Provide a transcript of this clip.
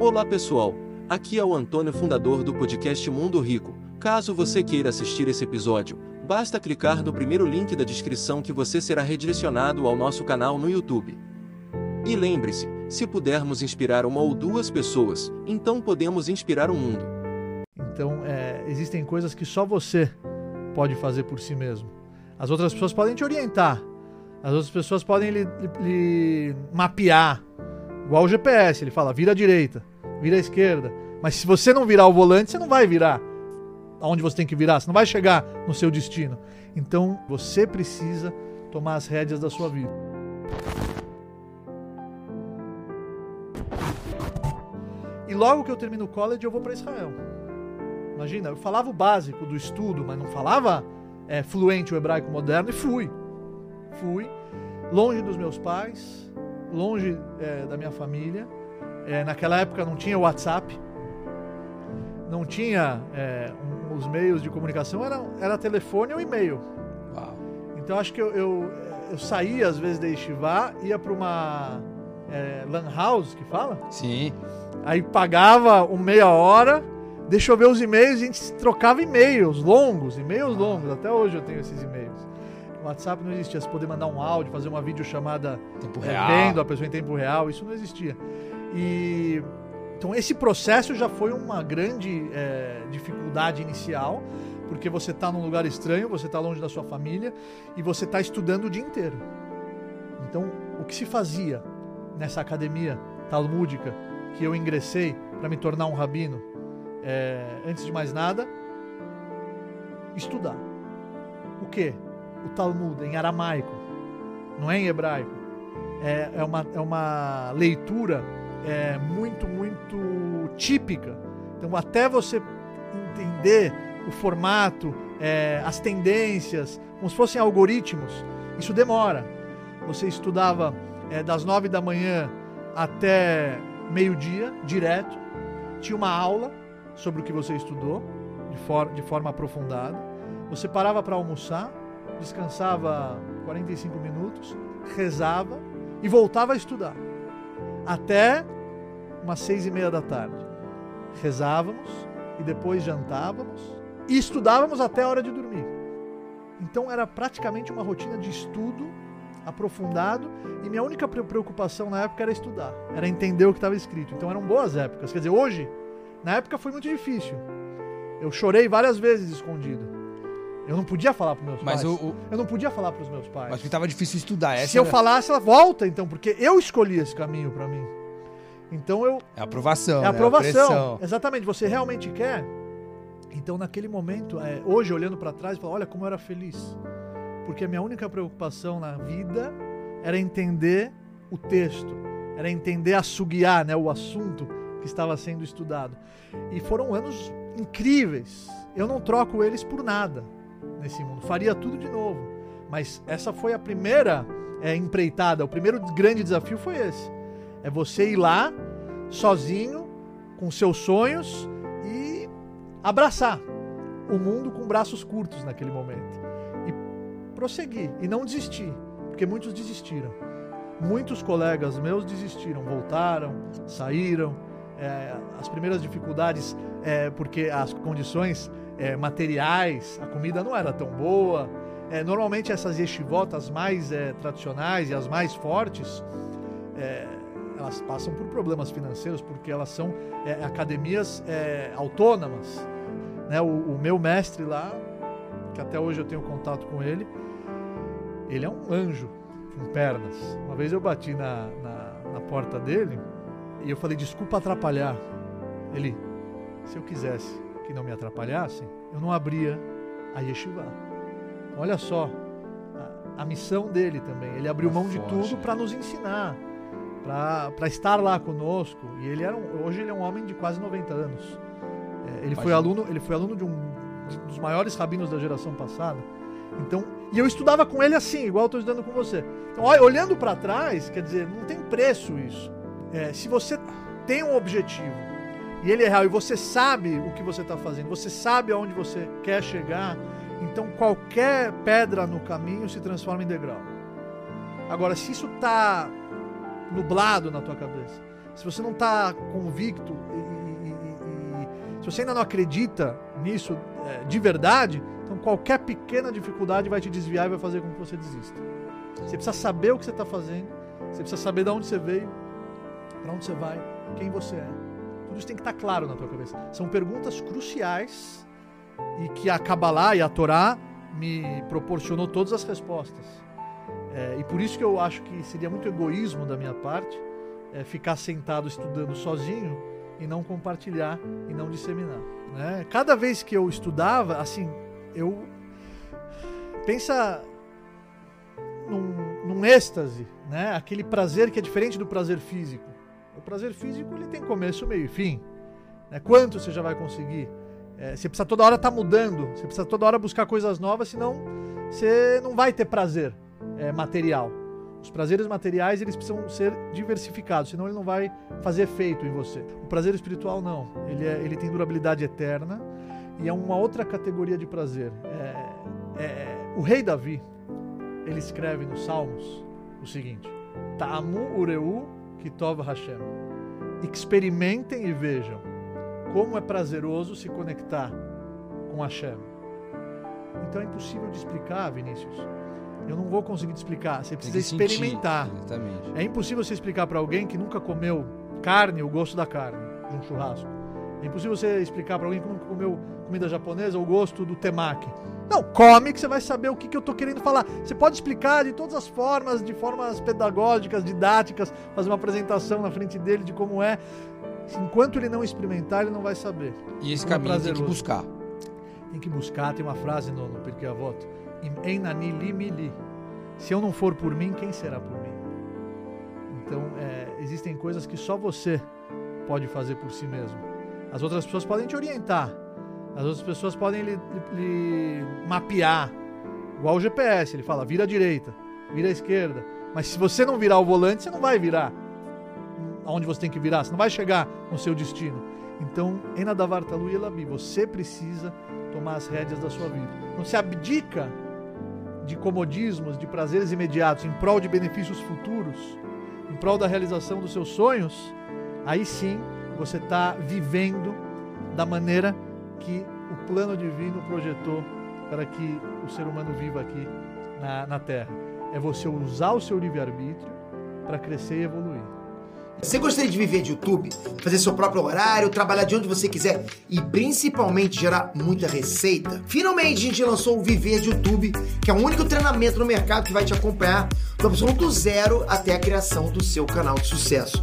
Olá pessoal, aqui é o Antônio, fundador do podcast Mundo Rico. Caso você queira assistir esse episódio, basta clicar no primeiro link da descrição que você será redirecionado ao nosso canal no YouTube. E lembre-se, se pudermos inspirar uma ou duas pessoas, então podemos inspirar o mundo. Então, é, existem coisas que só você pode fazer por si mesmo. As outras pessoas podem te orientar, as outras pessoas podem lhe, lhe, lhe mapear, igual o GPS, ele fala vira à direita, vira à esquerda. Mas se você não virar o volante, você não vai virar aonde você tem que virar, você não vai chegar no seu destino. Então você precisa tomar as rédeas da sua vida. E logo que eu termino o college, eu vou para Israel. Imagina, eu falava o básico do estudo, mas não falava é, fluente o hebraico moderno e fui. Fui, longe dos meus pais, longe é, da minha família. É, naquela época não tinha WhatsApp, não tinha é, um, os meios de comunicação, era, era telefone ou e-mail. Uau. Então acho que eu, eu, eu saía às vezes da Estivá, ia para uma é, lan house, que fala? Sim. Aí pagava uma meia hora, deixa eu ver os e-mails, a gente trocava e-mails longos, e-mails longos, até hoje eu tenho esses e-mails. O WhatsApp não existia, você poder mandar um áudio, fazer uma videochamada Tempo é, real. vendo a pessoa em tempo real, isso não existia. E então esse processo já foi uma grande é, dificuldade inicial, porque você está num lugar estranho, você está longe da sua família e você está estudando o dia inteiro. Então, o que se fazia nessa academia talmúdica que eu ingressei para me tornar um rabino, é, antes de mais nada, estudar. O que? O Talmud em aramaico, não é em hebraico. É, é, uma, é uma leitura é, muito, muito típica. Então, até você entender o formato, é, as tendências, como se fossem algoritmos, isso demora. Você estudava é, das nove da manhã até meio-dia, direto. Tinha uma aula sobre o que você estudou, de, for de forma aprofundada. Você parava para almoçar, descansava 45 minutos, rezava e voltava a estudar. Até umas seis e meia da tarde. Rezávamos e depois jantávamos e estudávamos até a hora de dormir. Então era praticamente uma rotina de estudo aprofundado e minha única preocupação na época era estudar, era entender o que estava escrito. Então eram boas épocas. Quer dizer, hoje, na época foi muito difícil. Eu chorei várias vezes escondido. Eu não podia falar para meus Mas pais. o- o- Eu não podia falar para os meus pais. Mas porque tava difícil estudar. Essa Se eu era- falasse, ela volta, então, porque eu escolhi esse caminho para mim. Então eu É a aprovação. é né? a aprovação. Exatamente, você realmente quer? Então, naquele momento, é, hoje olhando para trás, eu falo, olha como eu era feliz. Porque a minha única preocupação na vida era entender o texto, era entender assoguiar né, o assunto que estava sendo estudado. E foram anos incríveis. Eu não troco eles por nada nesse mundo. Faria tudo de novo. Mas essa foi a primeira é, empreitada, o primeiro grande desafio foi esse. É você ir lá, sozinho, com seus sonhos e abraçar o mundo com braços curtos naquele momento. E prosseguir e não desistir, porque muitos desistiram. Muitos colegas meus desistiram, voltaram, saíram. É, as primeiras dificuldades, é, porque as condições é, materiais, a comida não era tão boa. É, normalmente essas yeshivotas mais é, tradicionais e as mais fortes, é, elas passam por problemas financeiros porque elas são é, academias é, autônomas. Né? O, o meu mestre lá, que até hoje eu tenho contato com ele, ele é um anjo com pernas. Uma vez eu bati na, na, na porta dele e eu falei, desculpa atrapalhar. Ele, se eu quisesse que não me atrapalhassem, eu não abria a yeshiva. Olha só, a, a missão dele também. Ele abriu É mão de tudo né? para nos ensinar, para estar lá conosco. E ele era um- hoje ele é um homem de quase 90 anos. É, ele foi aluno, ele foi aluno de um de- dos maiores rabinos da geração passada. Então, e eu estudava com ele assim, igual eu estou estudando com você. Então, olha, olhando para trás, quer dizer, não tem preço isso. É, se você tem um objetivo e ele é real e você sabe o que você está fazendo, você sabe aonde você quer chegar, então qualquer pedra no caminho se transforma em degrau. Agora, se isso está nublado na tua cabeça, se você não está convicto e, e, e, se você ainda não acredita nisso é, de verdade, então qualquer pequena dificuldade vai te desviar e vai fazer com que você desista. Você precisa saber o que você está fazendo, você precisa saber de onde você veio, para onde você vai, quem você é. Tudo isso tem que estar claro na tua cabeça. São perguntas cruciais e que a Kabbalah e a Torá me proporcionou todas as respostas. É, e por isso que eu acho que seria muito egoísmo da minha parte é, ficar sentado estudando sozinho e não compartilhar e não disseminar. Né? Cada vez que eu estudava, assim, eu pensa num, num êxtase, né? Aquele prazer que é diferente do prazer físico. O prazer físico ele tem começo, meio e fim. Né? Quanto você já vai conseguir? É, você precisa toda hora estar tá mudando, você precisa toda hora buscar coisas novas, senão você não vai ter prazer é, material. Os prazeres materiais eles precisam ser diversificados, senão ele não vai fazer efeito em você. O prazer espiritual não, ele, é, ele tem durabilidade eterna e é uma outra categoria de prazer. É, é, o rei Davi ele escreve nos Salmos o seguinte: Tamu ureu kitov Hashem. Experimentem e vejam como é prazeroso se conectar com Hashem. Então é impossível de explicar, Vinícius. Eu não vou conseguir te explicar. Você precisa experimentar. Sentir, é impossível você explicar para alguém que nunca comeu carne, o gosto da carne, de um churrasco. É impossível você explicar para alguém nunca comeu comida japonesa, o gosto do temaki. Não, come que você vai saber o que, que eu estou querendo falar. Você pode explicar de todas as formas, de formas pedagógicas, didáticas, fazer uma apresentação na frente dele de como é. Enquanto ele não experimentar, ele não vai saber. E esse caminho é tem que buscar. Tem que buscar, tem uma frase no, no Pirkei Avot. Li mi li. Se eu não for por mim, quem será por mim? Então, é, existem coisas que só você pode fazer por si mesmo. As outras pessoas podem te orientar. As outras pessoas podem lhe, lhe mapear. Igual o GPS, ele fala, vira à direita, vira à esquerda. Mas se você não virar o volante, você não vai virar aonde você tem que virar, você não vai chegar no seu destino. Então, Enadavartalu e você precisa tomar as rédeas da sua vida. Não se abdica de comodismos, de prazeres imediatos, em prol de benefícios futuros, em prol da realização dos seus sonhos, aí sim você está vivendo da maneira que o plano divino projetou para que o ser humano viva aqui na, na Terra. É você usar o seu livre-arbítrio para crescer e evoluir. Você gostaria de viver de YouTube, fazer seu próprio horário, trabalhar de onde você quiser e principalmente gerar muita receita? Finalmente a gente lançou o Viver de YouTube, que é o único treinamento no mercado que vai te acompanhar do absoluto zero até a criação do seu canal de sucesso.